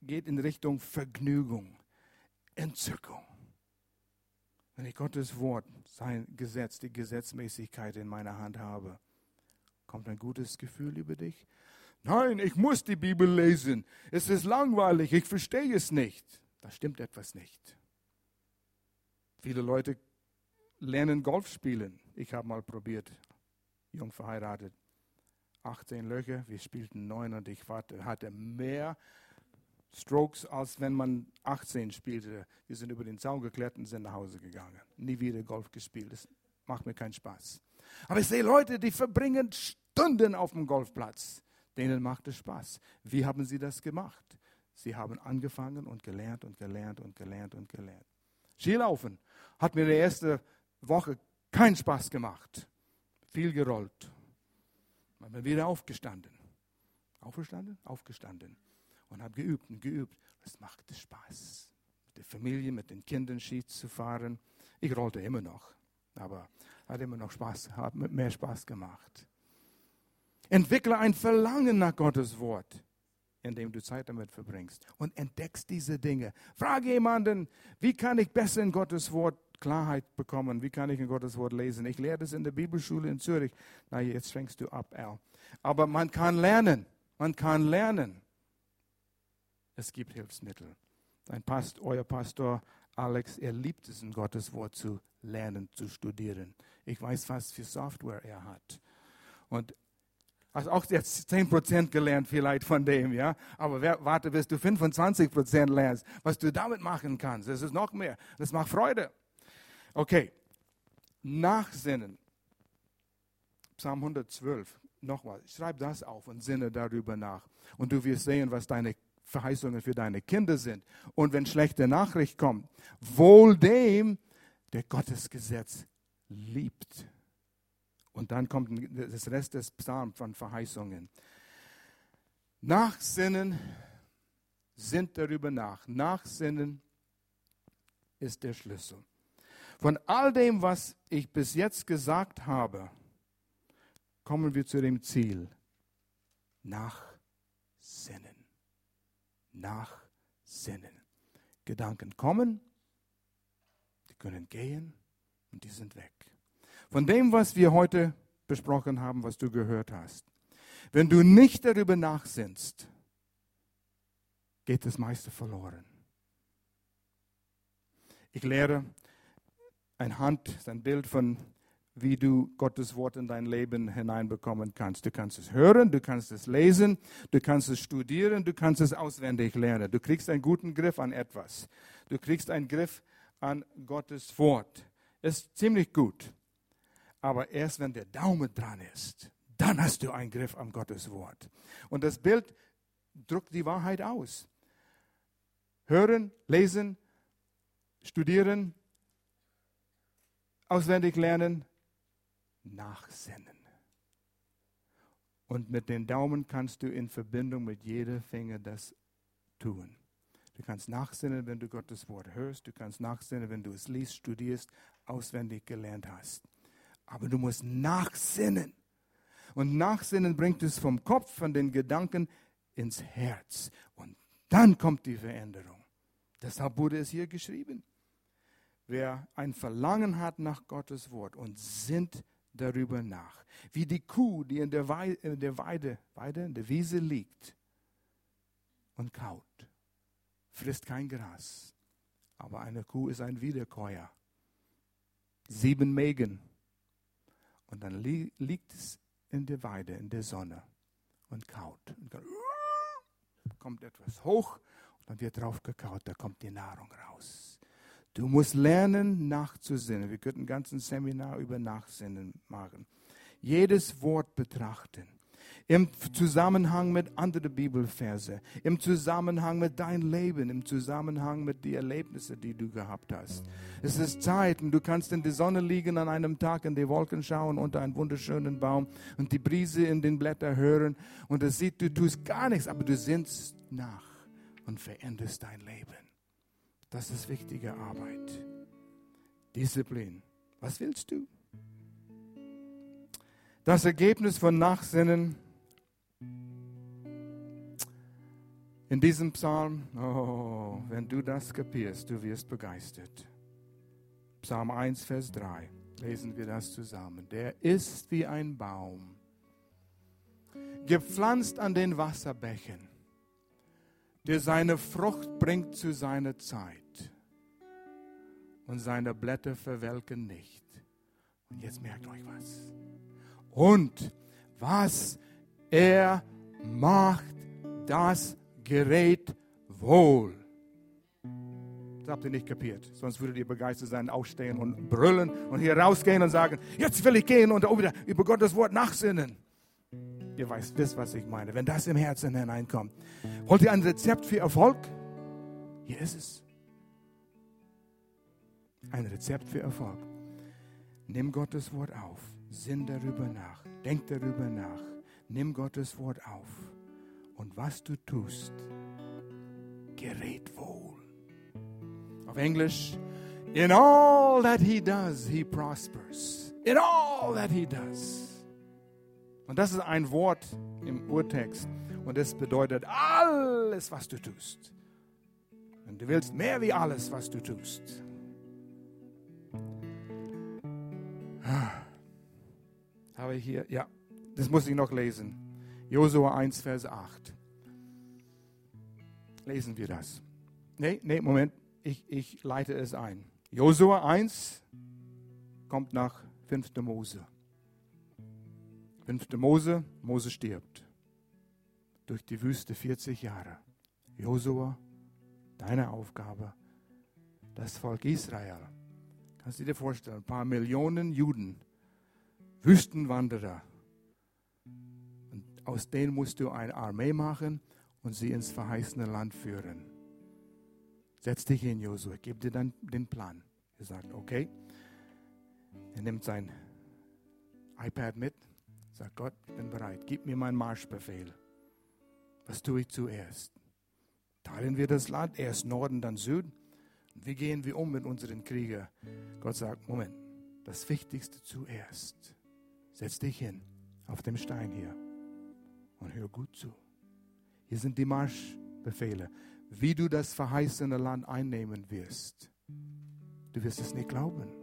geht in Richtung Vergnügung, Entzückung. Wenn ich Gottes Wort, sein Gesetz, die Gesetzmäßigkeit in meiner Hand habe, kommt ein gutes Gefühl über dich? Nein, ich muss die Bibel lesen. Es ist langweilig, ich verstehe es nicht. Da stimmt etwas nicht. Viele Leute lernen Golf spielen. Ich habe mal probiert, jung verheiratet. 18 Löcher, wir spielten neun und ich hatte mehr Strokes, als wenn man 18 spielte. Wir sind über den Zaun geklettert und sind nach Hause gegangen. Nie wieder Golf gespielt. Das macht mir keinen Spaß. Aber ich sehe Leute, die verbringen Stunden auf dem Golfplatz. Denen macht es Spaß. Wie haben sie das gemacht? Sie haben angefangen und gelernt und gelernt und gelernt und gelernt. Skilaufen hat mir die erste Woche keinen Spaß gemacht. Viel gerollt. Ich bin wieder aufgestanden. Aufgestanden? Aufgestanden. Und habe geübt und geübt. Es machte Spaß. Mit der Familie, mit den Kindern Ski zu fahren. Ich rollte immer noch. Aber hat immer noch Spaß, hat mehr Spaß gemacht. Entwickle ein Verlangen nach Gottes Wort, indem du Zeit damit verbringst und entdeckst diese Dinge. Frage jemanden, wie kann ich besser in Gottes Wort Klarheit bekommen? Wie kann ich in Gottes Wort lesen? Ich lehre das in der Bibelschule in Zürich. Na, jetzt fängst du ab, Al. Aber man kann lernen. Man kann lernen. Es gibt Hilfsmittel. Ein Past, euer Pastor Alex, er liebt es, in Gottes Wort zu lernen, zu studieren. Ich weiß, was für Software er hat. Und Hast auch jetzt 10% gelernt vielleicht von dem, ja. Aber warte, bis du 25% lernst, was du damit machen kannst. Das ist noch mehr. Das macht Freude. Okay. Nachsinnen. Psalm 112. Nochmal. Schreib das auf und sinne darüber nach. Und du wirst sehen, was deine Verheißungen für deine Kinder sind. Und wenn schlechte Nachricht kommt, wohl dem, der Gottes Gesetz liebt und dann kommt das Rest des Psalms von Verheißungen. Nachsinnen sind darüber nach. Nachsinnen ist der Schlüssel. Von all dem, was ich bis jetzt gesagt habe, kommen wir zu dem Ziel. Nachsinnen. Nachsinnen. Gedanken kommen, die können gehen und die sind weg von dem, was wir heute besprochen haben, was du gehört hast. Wenn du nicht darüber nachsinnst, geht das meiste verloren. Ich lehre ein Hand, ein Bild von, wie du Gottes Wort in dein Leben hineinbekommen kannst. Du kannst es hören, du kannst es lesen, du kannst es studieren, du kannst es auswendig lernen. Du kriegst einen guten Griff an etwas. Du kriegst einen Griff an Gottes Wort. Ist ziemlich gut. Aber erst wenn der Daumen dran ist, dann hast du einen Griff am Gottes Wort. Und das Bild drückt die Wahrheit aus. Hören, lesen, studieren, auswendig lernen, nachsinnen. Und mit den Daumen kannst du in Verbindung mit jeder Finger das tun. Du kannst nachsinnen, wenn du Gottes Wort hörst. Du kannst nachsinnen, wenn du es liest, studierst, auswendig gelernt hast. Aber du musst nachsinnen. Und nachsinnen bringt es vom Kopf, von den Gedanken ins Herz. Und Dann kommt die Veränderung. Deshalb wurde es hier geschrieben. Wer ein Verlangen hat nach Gottes Wort und sinnt darüber nach, wie die Kuh, die in der, Weide, in der Weide, Weide, in der Wiese liegt und kaut, frisst kein Gras. Aber eine Kuh ist ein Wiederkäuer. Sieben Mägen. Und dann li liegt es in der Weide, in der Sonne und kaut. Und dann kommt etwas hoch und dann wird drauf gekaut, da kommt die Nahrung raus. Du musst lernen, nachzusinnen. Wir könnten ein ganzes Seminar über Nachsinnen machen. Jedes Wort betrachten im Zusammenhang mit anderen Bibelverse, im Zusammenhang mit deinem Leben, im Zusammenhang mit den Erlebnissen, die du gehabt hast. Es ist Zeit und du kannst in der Sonne liegen an einem Tag, in die Wolken schauen unter einem wunderschönen Baum und die Brise in den Blättern hören und es sieht, du tust gar nichts, aber du sinnst nach und veränderst dein Leben. Das ist wichtige Arbeit. Disziplin. Was willst du? Das Ergebnis von Nachsinnen In diesem Psalm, oh, wenn du das kapierst, du wirst begeistert. Psalm 1, Vers 3, lesen wir das zusammen. Der ist wie ein Baum, gepflanzt an den Wasserbächen, der seine Frucht bringt zu seiner Zeit und seine Blätter verwelken nicht. Und jetzt merkt euch was. Und was er macht, das gerät wohl. Das habt ihr nicht kapiert. Sonst würdet ihr begeistert sein, aufstehen und brüllen und hier rausgehen und sagen, jetzt will ich gehen und über Gottes Wort nachsinnen. Ihr weißt, wisst, was ich meine. Wenn das im Herzen hineinkommt. Wollt ihr ein Rezept für Erfolg? Hier ist es. Ein Rezept für Erfolg. Nimm Gottes Wort auf. Sinn darüber nach. Denk darüber nach. Nimm Gottes Wort auf und was du tust, gerät wohl. Auf Englisch, in all that he does, he prospers. In all that he does. Und das ist ein Wort im Urtext und das bedeutet alles, was du tust. Und du willst mehr wie alles, was du tust. Habe ich hier, ja, das muss ich noch lesen. Josua 1, Vers 8. Lesen wir das. Nee, nee, Moment, ich, ich leite es ein. Josua 1 kommt nach 5. Mose. 5. Mose, Mose stirbt. Durch die Wüste 40 Jahre. Josua, deine Aufgabe, das Volk Israel. Kannst du dir vorstellen, ein paar Millionen Juden, Wüstenwanderer, aus denen musst du eine Armee machen und sie ins verheißene Land führen. Setz dich hin, Josua, gib dir dann den Plan. Er sagt, okay. Er nimmt sein iPad mit, sagt Gott, ich bin bereit, gib mir meinen Marschbefehl. Was tue ich zuerst? Teilen wir das Land, erst Norden, dann Süden? wie gehen wir um mit unseren Kriegern? Gott sagt, Moment, das Wichtigste zuerst. Setz dich hin auf dem Stein hier und hör gut zu. Hier sind die Marschbefehle, wie du das verheißene Land einnehmen wirst. Du wirst es nicht glauben.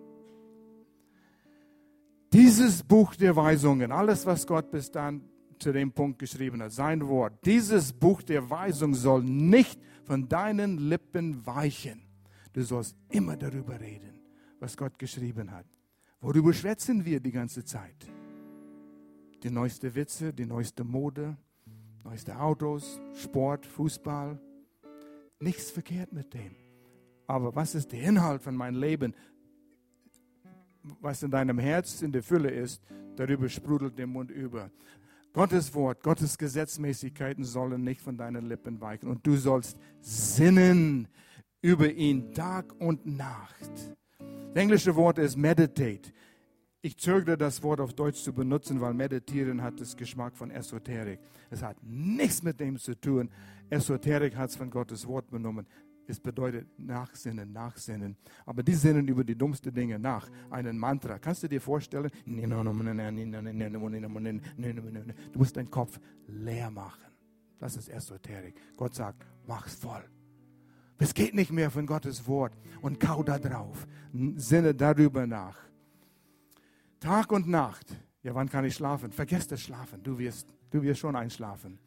Dieses Buch der Weisungen, alles, was Gott bis dann zu dem Punkt geschrieben hat, sein Wort, dieses Buch der Weisung soll nicht von deinen Lippen weichen. Du sollst immer darüber reden, was Gott geschrieben hat. Worüber schwätzen wir die ganze Zeit? die neueste Witze, die neueste Mode, neueste Autos, Sport, Fußball. Nichts verkehrt mit dem. Aber was ist der Inhalt von meinem Leben? Was in deinem Herz in der Fülle ist, darüber sprudelt der Mund über. Gottes Wort, Gottes Gesetzmäßigkeiten sollen nicht von deinen Lippen weichen. Und du sollst sinnen über ihn Tag und Nacht. Das englische Wort ist meditate. Ich zögere das Wort auf Deutsch zu benutzen, weil Meditieren hat das Geschmack von Esoterik. Es hat nichts mit dem zu tun. Esoterik hat es von Gottes Wort benommen. Es bedeutet Nachsinnen, Nachsinnen. Aber die sinnen über die dummsten Dinge nach. Einen Mantra. Kannst du dir vorstellen? Du musst deinen Kopf leer machen. Das ist Esoterik. Gott sagt, mach's voll. Es geht nicht mehr von Gottes Wort und kau da drauf. Sinne darüber nach. Tag und Nacht. Ja, wann kann ich schlafen? Vergesst das Schlafen. Du wirst, du wirst schon einschlafen.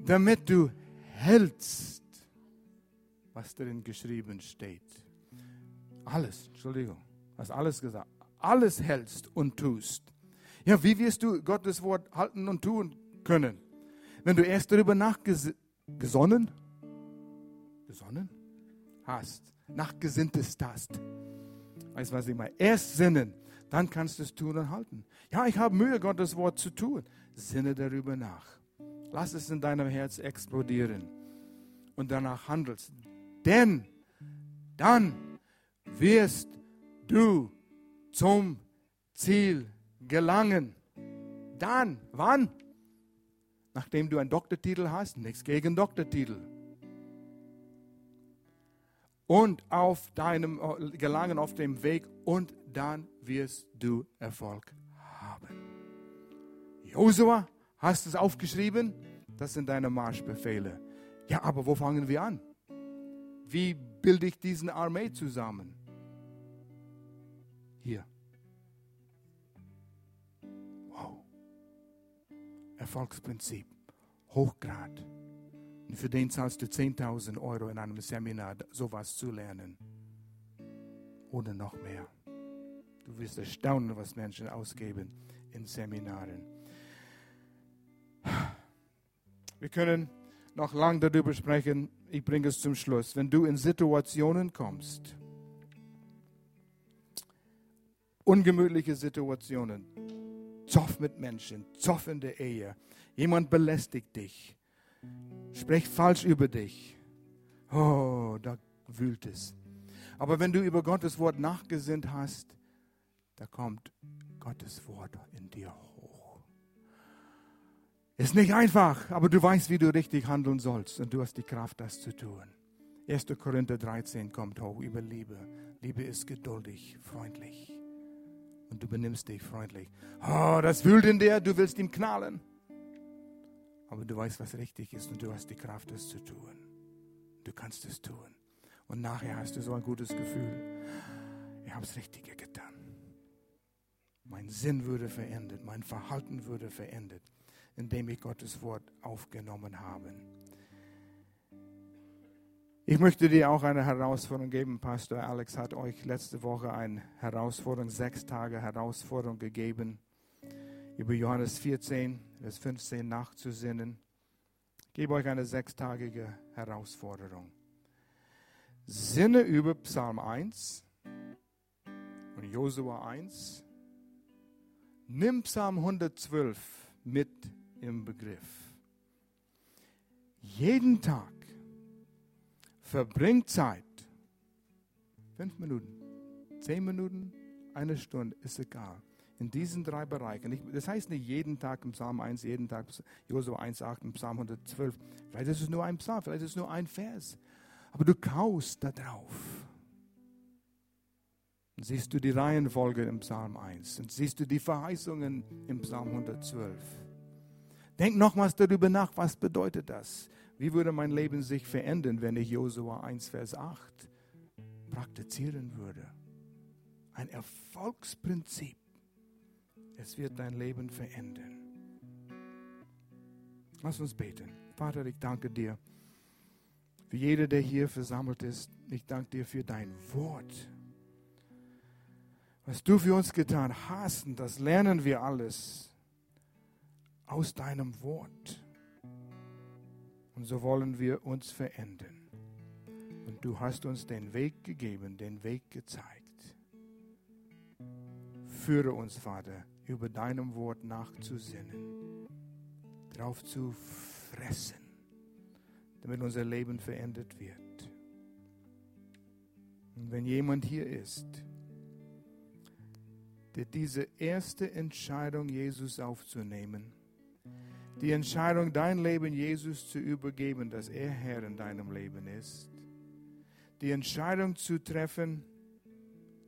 Damit du hältst, was darin geschrieben steht. Alles, Entschuldigung, hast alles gesagt. Alles hältst und tust. Ja, wie wirst du Gottes Wort halten und tun können? Wenn du erst darüber nachgesonnen, gesonnen hast, nachgesinntes hast. Weißt du, was ich meine? Erst sinnen, dann kannst du es tun und halten. Ja, ich habe Mühe, Gottes Wort zu tun. Sinne darüber nach. Lass es in deinem Herz explodieren und danach handelst. Denn dann wirst du zum Ziel gelangen. Dann, wann? Nachdem du einen Doktortitel hast, nichts gegen Doktortitel. Und auf deinem Gelangen auf dem Weg und dann wirst du Erfolg haben. Josua, hast du es aufgeschrieben? Das sind deine Marschbefehle. Ja, aber wo fangen wir an? Wie bilde ich diesen Armee zusammen? Hier. Wow. Erfolgsprinzip. Hochgrad. Und für den zahlst du 10.000 Euro in einem Seminar, sowas zu lernen. Oder noch mehr. Du wirst erstaunen, was Menschen ausgeben in Seminaren. Wir können noch lang darüber sprechen. Ich bringe es zum Schluss. Wenn du in Situationen kommst, ungemütliche Situationen, Zoff mit Menschen, Zoff in der Ehe, jemand belästigt dich, spricht falsch über dich. Oh, da wühlt es. Aber wenn du über Gottes Wort nachgesinnt hast, da kommt Gottes Wort in dir hoch. Ist nicht einfach, aber du weißt, wie du richtig handeln sollst und du hast die Kraft, das zu tun. 1. Korinther 13 kommt hoch über Liebe. Liebe ist geduldig, freundlich. Und du benimmst dich freundlich. Oh, das wühlt in dir, du willst ihm knallen. Aber du weißt, was richtig ist und du hast die Kraft, das zu tun. Du kannst es tun. Und nachher hast du so ein gutes Gefühl. Ich habe das Richtige getan. Mein Sinn würde verändert, mein Verhalten würde verändert, indem ich Gottes Wort aufgenommen habe. Ich möchte dir auch eine Herausforderung geben. Pastor Alex hat euch letzte Woche eine Herausforderung, sechs Tage Herausforderung gegeben, über Johannes 14, Vers 15 nachzusinnen. Ich gebe euch eine sechstagige Herausforderung. Sinne über Psalm 1 und Josua 1 Nimm Psalm 112 mit im Begriff. Jeden Tag verbring Zeit. Fünf Minuten, zehn Minuten, eine Stunde, ist egal. In diesen drei Bereichen. Das heißt nicht jeden Tag im Psalm 1, jeden Tag Josua 1, 8 im Psalm 112. Vielleicht ist es nur ein Psalm, vielleicht ist es nur ein Vers. Aber du kaust da drauf. Und siehst du die Reihenfolge im Psalm 1 und siehst du die Verheißungen im Psalm 112. Denk nochmals darüber nach, was bedeutet das? Wie würde mein Leben sich verändern, wenn ich Josua 1, Vers 8 praktizieren würde? Ein Erfolgsprinzip. Es wird dein Leben verändern. Lass uns beten. Vater, ich danke dir für jeder, der hier versammelt ist. Ich danke dir für dein Wort was du für uns getan hast, das lernen wir alles aus deinem Wort. Und so wollen wir uns verändern. Und du hast uns den Weg gegeben, den Weg gezeigt. Führe uns, Vater, über deinem Wort nachzusinnen, drauf zu fressen, damit unser Leben verändert wird. Und wenn jemand hier ist, diese erste Entscheidung, Jesus aufzunehmen, die Entscheidung, dein Leben Jesus zu übergeben, dass er Herr in deinem Leben ist, die Entscheidung zu treffen,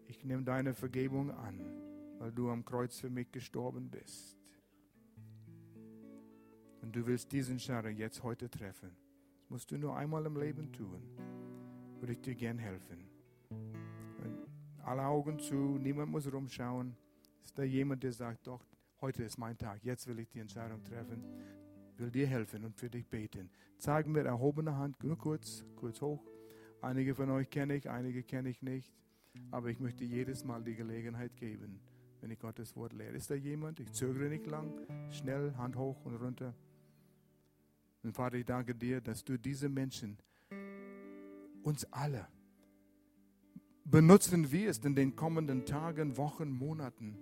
ich nehme deine Vergebung an, weil du am Kreuz für mich gestorben bist. Und du willst diesen Entscheidung jetzt heute treffen. Das musst du nur einmal im Leben tun. Würde ich dir gern helfen. Und alle Augen zu, niemand muss rumschauen. Ist da jemand, der sagt, doch, heute ist mein Tag, jetzt will ich die Entscheidung treffen, will dir helfen und für dich beten. Zeig mir erhobene Hand, nur kurz, kurz hoch. Einige von euch kenne ich, einige kenne ich nicht. Aber ich möchte jedes Mal die Gelegenheit geben, wenn ich Gottes Wort lehre. Ist da jemand? Ich zögere nicht lang. Schnell, Hand hoch und runter. Und Vater, ich danke dir, dass du diese Menschen, uns alle, benutzen wirst in den kommenden Tagen, Wochen, Monaten,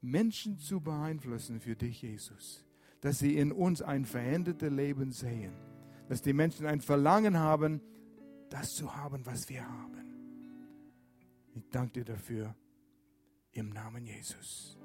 Menschen zu beeinflussen für dich, Jesus. Dass sie in uns ein verändertes Leben sehen. Dass die Menschen ein Verlangen haben, das zu haben, was wir haben. Ich danke dir dafür im Namen Jesus.